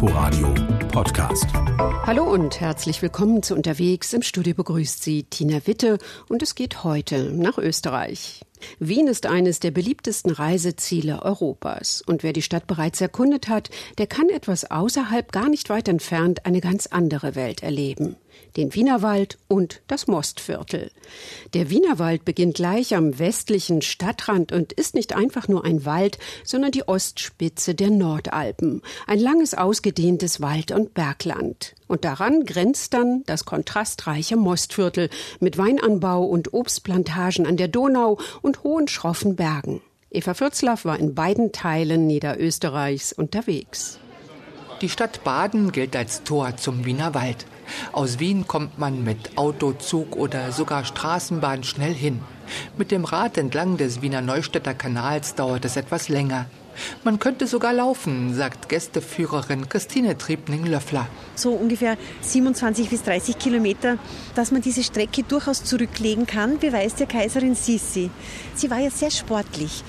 Inforadio Podcast. Hallo und herzlich willkommen zu Unterwegs. Im Studio begrüßt Sie Tina Witte und es geht heute nach Österreich. Wien ist eines der beliebtesten Reiseziele Europas. Und wer die Stadt bereits erkundet hat, der kann etwas außerhalb gar nicht weit entfernt eine ganz andere Welt erleben. Den Wienerwald und das Mostviertel. Der Wienerwald beginnt gleich am westlichen Stadtrand und ist nicht einfach nur ein Wald, sondern die Ostspitze der Nordalpen. Ein langes ausgedehntes Wald- und Bergland. Und daran grenzt dann das kontrastreiche Mostviertel mit Weinanbau und Obstplantagen an der Donau hohen schroffen Bergen. Eva Fürzlaff war in beiden Teilen Niederösterreichs unterwegs. Die Stadt Baden gilt als Tor zum Wiener Wald. Aus Wien kommt man mit Auto, Zug oder sogar Straßenbahn schnell hin. Mit dem Rad entlang des Wiener Neustädter Kanals dauert es etwas länger. Man könnte sogar laufen, sagt Gästeführerin Christine Triebning-Löffler. So ungefähr 27 bis 30 Kilometer, dass man diese Strecke durchaus zurücklegen kann, beweist der Kaiserin Sissi. Sie war ja sehr sportlich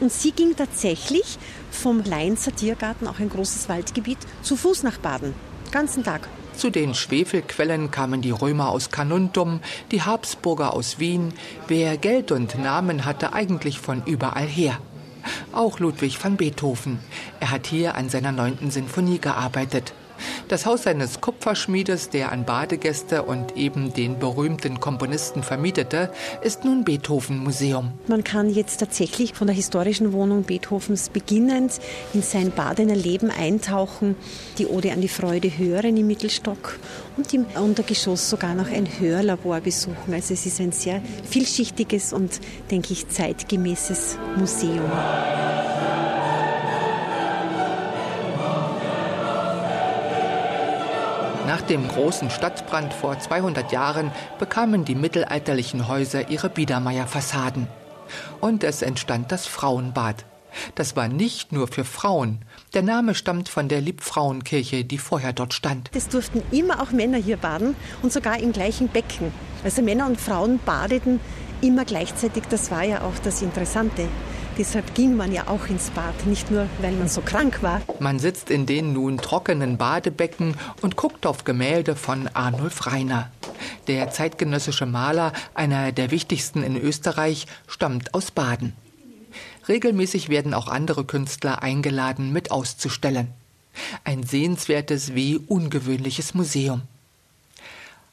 und sie ging tatsächlich vom Leinzer Tiergarten, auch ein großes Waldgebiet, zu Fuß nach Baden. Ganzen Tag. Zu den Schwefelquellen kamen die Römer aus Carnuntum, die Habsburger aus Wien. Wer Geld und Namen hatte, eigentlich von überall her. Auch Ludwig van Beethoven. Er hat hier an seiner neunten Sinfonie gearbeitet. Das Haus seines Kupferschmiedes, der an Badegäste und eben den berühmten Komponisten vermietete, ist nun Beethoven-Museum. Man kann jetzt tatsächlich von der historischen Wohnung Beethovens beginnend in sein Badener Leben eintauchen, die Ode an die Freude hören im Mittelstock und im Untergeschoss sogar noch ein Hörlabor besuchen. Also es ist ein sehr vielschichtiges und, denke ich, zeitgemäßes Museum. Nach dem großen Stadtbrand vor 200 Jahren bekamen die mittelalterlichen Häuser ihre Biedermeierfassaden. Und es entstand das Frauenbad. Das war nicht nur für Frauen. Der Name stammt von der Liebfrauenkirche, die vorher dort stand. Es durften immer auch Männer hier baden und sogar im gleichen Becken. Also Männer und Frauen badeten immer gleichzeitig. Das war ja auch das Interessante. Deshalb ging man ja auch ins Bad, nicht nur, weil man so krank war. Man sitzt in den nun trockenen Badebecken und guckt auf Gemälde von Arnulf Reiner. Der zeitgenössische Maler, einer der wichtigsten in Österreich, stammt aus Baden. Regelmäßig werden auch andere Künstler eingeladen, mit auszustellen. Ein sehenswertes wie ungewöhnliches Museum.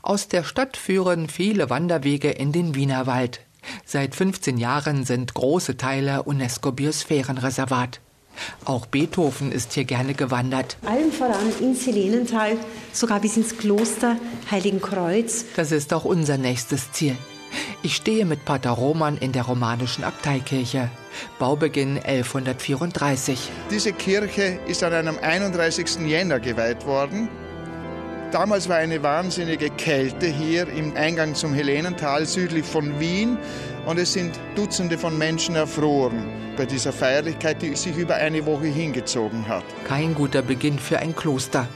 Aus der Stadt führen viele Wanderwege in den Wienerwald. Seit 15 Jahren sind große Teile UNESCO-Biosphärenreservat. Auch Beethoven ist hier gerne gewandert. Allen voran ins Helenental, sogar bis ins Kloster Heiligenkreuz. Das ist auch unser nächstes Ziel. Ich stehe mit Pater Roman in der romanischen Abteikirche. Baubeginn 1134. Diese Kirche ist an einem 31. Jänner geweiht worden. Damals war eine wahnsinnige Kälte hier im Eingang zum Helenental südlich von Wien und es sind Dutzende von Menschen erfroren bei dieser Feierlichkeit, die sich über eine Woche hingezogen hat. Kein guter Beginn für ein Kloster.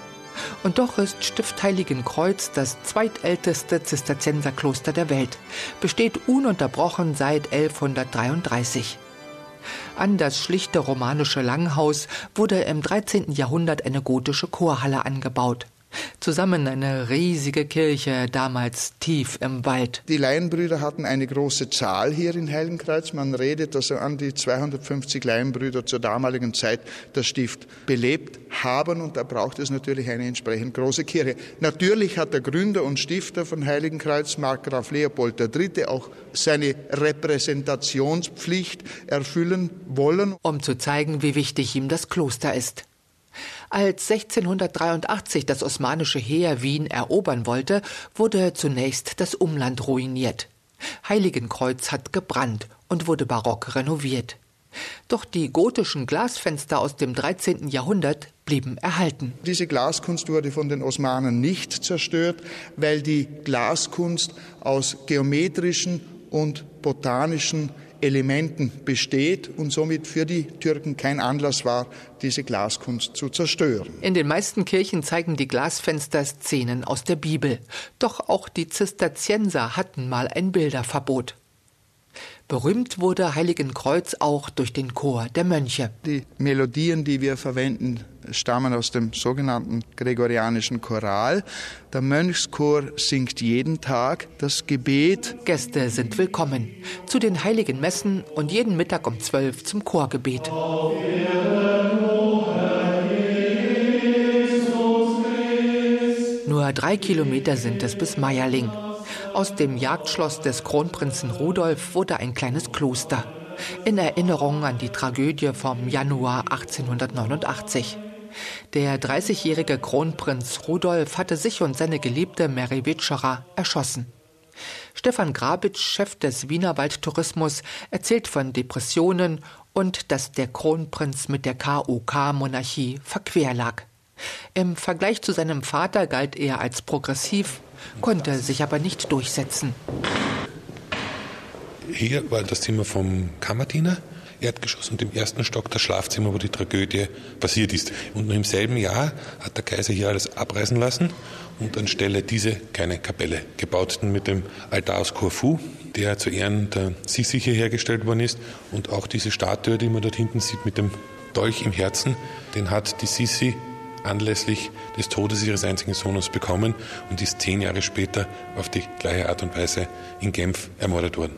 Und doch ist Stift Heiligenkreuz das zweitälteste Zisterzienserkloster der Welt, besteht ununterbrochen seit 1133. An das schlichte romanische Langhaus wurde im 13. Jahrhundert eine gotische Chorhalle angebaut. Zusammen eine riesige Kirche, damals tief im Wald. Die Laienbrüder hatten eine große Zahl hier in Heiligenkreuz. Man redet, dass an die 250 Laienbrüder zur damaligen Zeit das Stift belebt haben und da braucht es natürlich eine entsprechend große Kirche. Natürlich hat der Gründer und Stifter von Heiligenkreuz, Markgraf Leopold III., auch seine Repräsentationspflicht erfüllen wollen. Um zu zeigen, wie wichtig ihm das Kloster ist. Als 1683 das osmanische Heer Wien erobern wollte, wurde zunächst das Umland ruiniert. Heiligenkreuz hat gebrannt und wurde barock renoviert. Doch die gotischen Glasfenster aus dem 13. Jahrhundert blieben erhalten. Diese Glaskunst wurde von den Osmanen nicht zerstört, weil die Glaskunst aus geometrischen und botanischen Elementen besteht und somit für die Türken kein Anlass war, diese Glaskunst zu zerstören. In den meisten Kirchen zeigen die Glasfenster Szenen aus der Bibel. Doch auch die Zisterzienser hatten mal ein Bilderverbot. Berühmt wurde Heiligenkreuz auch durch den Chor der Mönche. Die Melodien, die wir verwenden, stammen aus dem sogenannten gregorianischen Choral. Der Mönchschor singt jeden Tag das Gebet. Gäste sind willkommen zu den heiligen Messen und jeden Mittag um zwölf zum Chorgebet. Nur drei Kilometer sind es bis Meierling. Aus dem Jagdschloss des Kronprinzen Rudolf wurde ein kleines Kloster. In Erinnerung an die Tragödie vom Januar 1889. Der 30-jährige Kronprinz Rudolf hatte sich und seine Geliebte Mary Witscherer erschossen. Stefan Grabitsch, Chef des Wiener Waldtourismus, erzählt von Depressionen und dass der Kronprinz mit der KOK-Monarchie verquer lag. Im Vergleich zu seinem Vater galt er als progressiv, konnte sich aber nicht durchsetzen. Hier war das Zimmer vom Kammerdiener, Erdgeschoss und im ersten Stock das Schlafzimmer, wo die Tragödie passiert ist. Und im selben Jahr hat der Kaiser hier alles abreißen lassen und anstelle diese keine Kapelle gebaut mit dem Altar aus Corfu, der zu Ehren der Sisi hier hergestellt worden ist. Und auch diese Statue, die man dort hinten sieht mit dem Dolch im Herzen, den hat die Sisi anlässlich des Todes ihres einzigen Sohnes bekommen und ist zehn Jahre später auf die gleiche Art und Weise in Genf ermordet worden.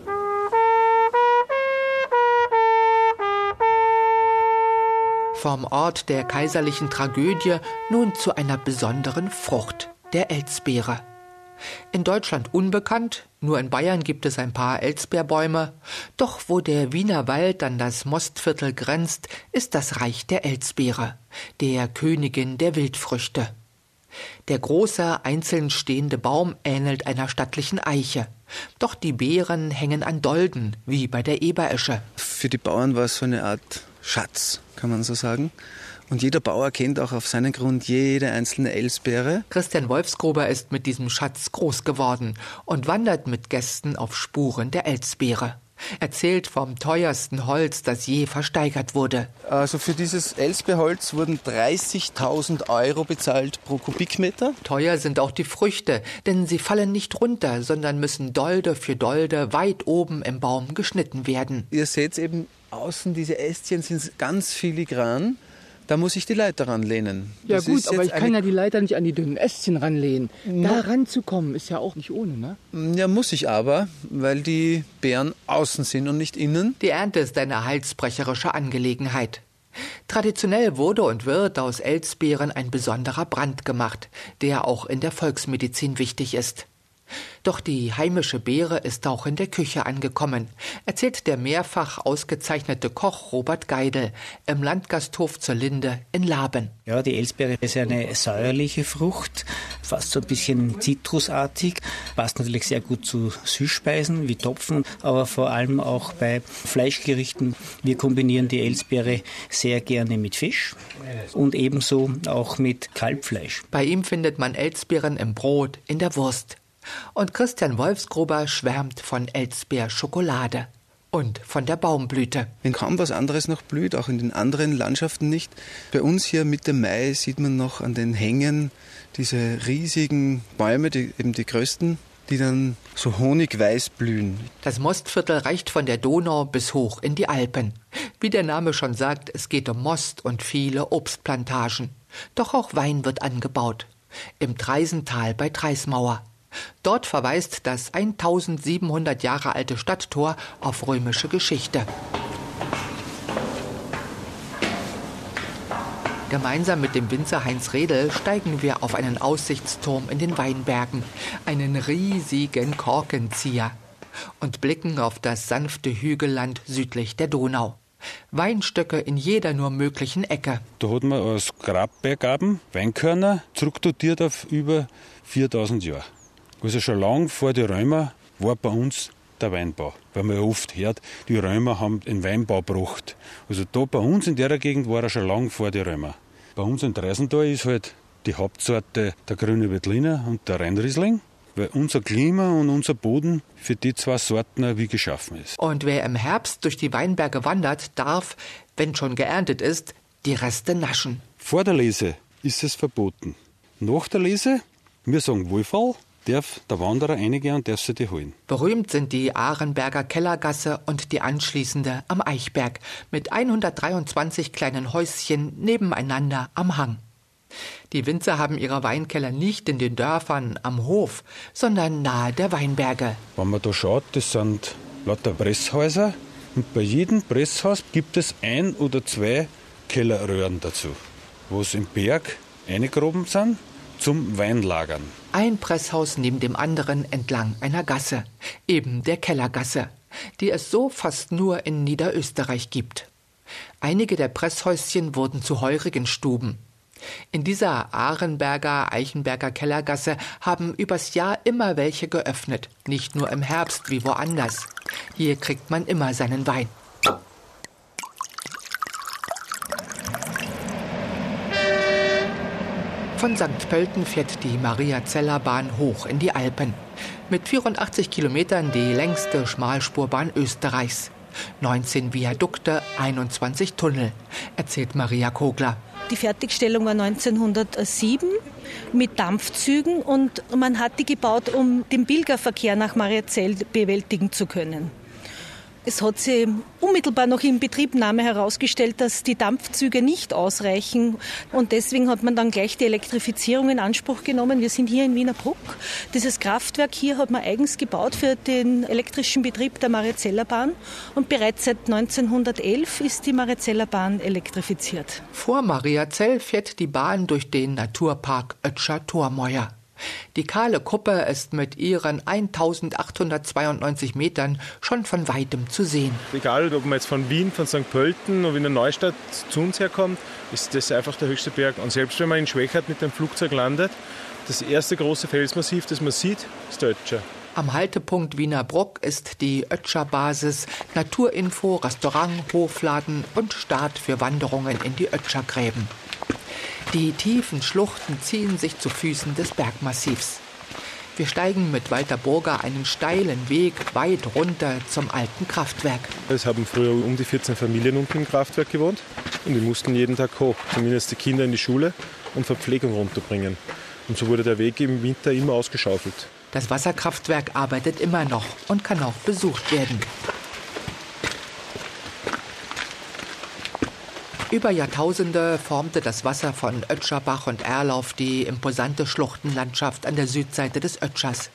Vom Ort der kaiserlichen Tragödie nun zu einer besonderen Frucht, der Elsbeere. In Deutschland unbekannt, nur in Bayern gibt es ein paar Elsbeerbäume. Doch wo der Wiener Wald an das Mostviertel grenzt, ist das Reich der Elsbeere, der Königin der Wildfrüchte. Der große, einzeln stehende Baum ähnelt einer stattlichen Eiche. Doch die Beeren hängen an Dolden, wie bei der Eberesche. Für die Bauern war es so eine Art Schatz, kann man so sagen. Und jeder Bauer kennt auch auf seinen Grund jede einzelne Elsbeere. Christian Wolfsgruber ist mit diesem Schatz groß geworden und wandert mit Gästen auf Spuren der Elsbeere. Erzählt vom teuersten Holz, das je versteigert wurde. Also für dieses Elsbeerholz wurden 30.000 Euro bezahlt pro Kubikmeter. Teuer sind auch die Früchte, denn sie fallen nicht runter, sondern müssen Dolde für Dolde weit oben im Baum geschnitten werden. Ihr seht eben außen, diese Ästchen sind ganz filigran. Da muss ich die Leiter ranlehnen. Ja Das gut, ist aber jetzt ich kann ja die Leiter nicht an die dünnen Ästchen ranlehnen. Da ranzukommen ist ja auch nicht ohne, ne? Ja, muss ich aber, weil die Beeren außen sind und nicht innen. Die Ernte ist eine halsbrecherische Angelegenheit. Traditionell wurde und wird aus Elsbeeren ein besonderer Brand gemacht, der auch in der Volksmedizin wichtig ist. Doch die heimische Beere ist auch in der Küche angekommen, erzählt der mehrfach ausgezeichnete Koch Robert Geidel im Landgasthof zur Linde in Laben. Ja, die Elsbeere ist eine säuerliche Frucht, fast so ein bisschen zitrusartig, passt natürlich sehr gut zu Süßspeisen wie Topfen, aber vor allem auch bei Fleischgerichten. Wir kombinieren die Elsbeere sehr gerne mit Fisch und ebenso auch mit Kalbfleisch. Bei ihm findet man Elsbeeren im Brot, in der Wurst. Und Christian Wolfsgruber schwärmt von Elsbeerschokolade und von der Baumblüte. Wenn kaum was anderes noch blüht, auch in den anderen Landschaften nicht. Bei uns hier Mitte Mai sieht man noch an den Hängen diese riesigen Bäume, die, eben die größten, die dann so honigweiß blühen. Das Mostviertel reicht von der Donau bis hoch in die Alpen. Wie der Name schon sagt, es geht um Most und viele Obstplantagen. Doch auch Wein wird angebaut. Im Treisental bei Treismauer. Dort verweist das 1700 Jahre alte Stadttor auf römische Geschichte. Gemeinsam mit dem Winzer Heinz Redel steigen wir auf einen Aussichtsturm in den Weinbergen, einen riesigen Korkenzieher, und blicken auf das sanfte Hügelland südlich der Donau. Weinstöcke in jeder nur möglichen Ecke. Da hat man als Grabbeigaben Weinkörner zurückdotiert auf über 4000 Jahre. Also schon lang vor den Römer war bei uns der Weinbau. Weil man ja oft hört, die Römer haben den Weinbau gebracht. Also da bei uns in der Gegend war er schon lang vor den Römer. Bei uns in Dreisental ist halt die Hauptsorte der grüne Veltliner und der Rheinriesling. Weil unser Klima und unser Boden für die zwei Sorten wie geschaffen ist. Und wer im Herbst durch die Weinberge wandert, darf, wenn schon geerntet ist, die Reste naschen. Vor der Lese ist es verboten. Nach der Lese, wir sagen Wohlfall, darf der Wanderer reingehen und darf sie die holen. Berühmt sind die Ahrenberger Kellergasse und die anschließende am Eichberg mit 123 kleinen Häuschen nebeneinander am Hang. Die Winzer haben ihre Weinkeller nicht in den Dörfern am Hof, sondern nahe der Weinberge. Wenn man da schaut, das sind lauter Presshäuser und bei jedem Presshaus gibt es ein oder zwei Kellerröhren dazu, wo es im Berg eingegraben sind zum Weinlagern. Ein Presshaus neben dem anderen entlang einer Gasse, eben der Kellergasse, die es so fast nur in Niederösterreich gibt. Einige der Presshäuschen wurden zu heurigen Stuben. In dieser Ahrenberger, Eichenberger Kellergasse haben übers Jahr immer welche geöffnet, nicht nur im Herbst wie woanders. Hier kriegt man immer seinen Wein. Von St. Pölten fährt die Maria-Zeller-Bahn hoch in die Alpen. Mit 84 Kilometern die längste Schmalspurbahn Österreichs. 19 Viadukte, 21 Tunnel, erzählt Maria Kogler. Die Fertigstellung war 1907 mit Dampfzügen und man hat die gebaut, um den Pilgerverkehr nach Mariazell bewältigen zu können. Es hat sich unmittelbar noch in Betriebnahme herausgestellt, dass die Dampfzüge nicht ausreichen. Und deswegen hat man dann gleich die Elektrifizierung in Anspruch genommen. Wir sind hier in Wiener Bruck. Dieses Kraftwerk hier hat man eigens gebaut für den elektrischen Betrieb der Mariazeller Bahn. Und bereits seit 1911 ist die Mariazeller Bahn elektrifiziert. Vor Mariazell fährt die Bahn durch den Naturpark Ötscher Tormäuer. Die kahle Kuppe ist mit ihren 1892 Metern schon von weitem zu sehen. Egal, ob man jetzt von Wien, von St. Pölten oder Wiener Neustadt zu uns herkommt, ist das einfach der höchste Berg. Und selbst wenn man in Schwächert mit dem Flugzeug landet, das erste große Felsmassiv, das man sieht, ist der Ötscher. Am Haltepunkt Wiener Bruck ist die Ötscher Basis, Naturinfo, Restaurant, Hofladen und Start für Wanderungen in die Ötschergräben. Die tiefen Schluchten ziehen sich zu Füßen des Bergmassivs. Wir steigen mit Walter Burger einen steilen Weg weit runter zum alten Kraftwerk. Es haben früher um die 14 Familien unten im Kraftwerk gewohnt und die mussten jeden Tag hoch, zumindest die Kinder in die Schule und Verpflegung runterbringen. Und so wurde der Weg im Winter immer ausgeschaufelt. Das Wasserkraftwerk arbeitet immer noch und kann auch besucht werden. Über Jahrtausende formte das Wasser von Ötscherbach und Erlauf die imposante Schluchtenlandschaft an der Südseite des Ötschers.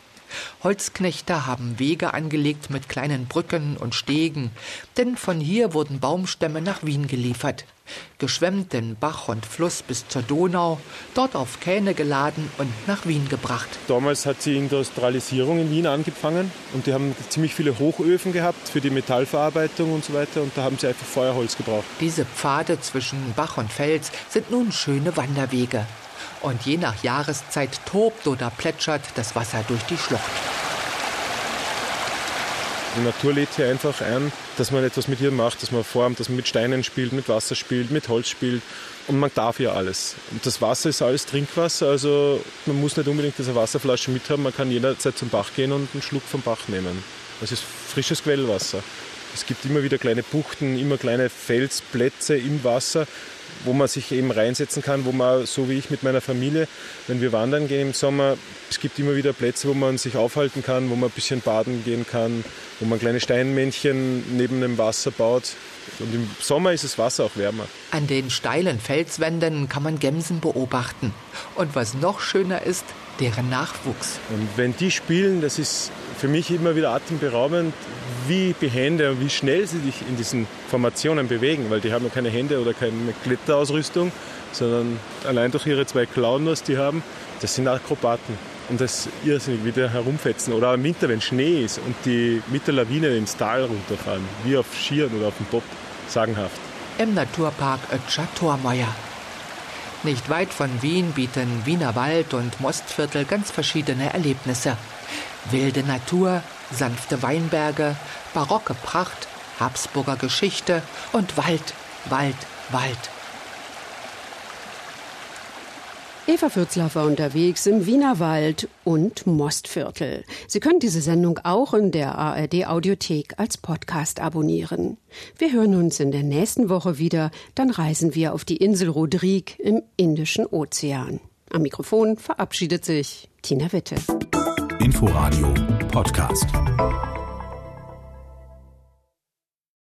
Holzknechte haben Wege angelegt mit kleinen Brücken und Stegen, denn von hier wurden Baumstämme nach Wien geliefert geschwemmt den Bach und Fluss bis zur Donau, dort auf Kähne geladen und nach Wien gebracht. Damals hat die Industrialisierung in Wien angefangen und die haben ziemlich viele Hochöfen gehabt für die Metallverarbeitung und so weiter und da haben sie einfach Feuerholz gebraucht. Diese Pfade zwischen Bach und Fels sind nun schöne Wanderwege. Und je nach Jahreszeit tobt oder plätschert das Wasser durch die Schlucht. Die Natur lädt hier einfach ein, dass man etwas mit ihr macht, dass man formt, dass man mit Steinen spielt, mit Wasser spielt, mit Holz spielt. Und man darf ja alles. Und das Wasser ist alles Trinkwasser, also man muss nicht unbedingt diese Wasserflasche mithaben, man kann jederzeit zum Bach gehen und einen Schluck vom Bach nehmen. Das ist frisches Quellwasser. Es gibt immer wieder kleine Buchten, immer kleine Felsplätze im Wasser, wo man sich eben reinsetzen kann, wo man, so wie ich mit meiner Familie, wenn wir wandern gehen im Sommer, es gibt immer wieder Plätze, wo man sich aufhalten kann, wo man ein bisschen baden gehen kann, wo man kleine Steinmännchen neben dem Wasser baut. Und im Sommer ist das Wasser auch wärmer. An den steilen Felswänden kann man Gemsen beobachten. Und was noch schöner ist, deren Nachwuchs. Und wenn die spielen, das ist für mich immer wieder atemberaubend, wie behende und wie schnell sie sich in diesen Formationen bewegen, weil die haben ja keine Hände oder keine Kletterausrüstung, sondern allein durch ihre zwei Klauen, was die haben, das sind Akrobaten. Und das irrsinnig wieder herumfetzen. Oder im Winter, wenn Schnee ist und die mit der Lawine ins Tal runterfahren, wie auf Skiern oder auf dem Bob, sagenhaft. Im Naturpark Ötscher Tormeier. Nicht weit von Wien bieten Wienerwald und Mostviertel ganz verschiedene Erlebnisse. Wilde Natur, sanfte Weinberge, barocke Pracht, Habsburger Geschichte und Wald, Wald, Wald. Eva Fürzler war unterwegs im Wienerwald und Mostviertel. Sie können diese Sendung auch in der ARD Audiothek als Podcast abonnieren. Wir hören uns in der nächsten Woche wieder, dann reisen wir auf die Insel Rodrigue im Indischen Ozean. Am Mikrofon verabschiedet sich Tina Witte. Inforadio Podcast.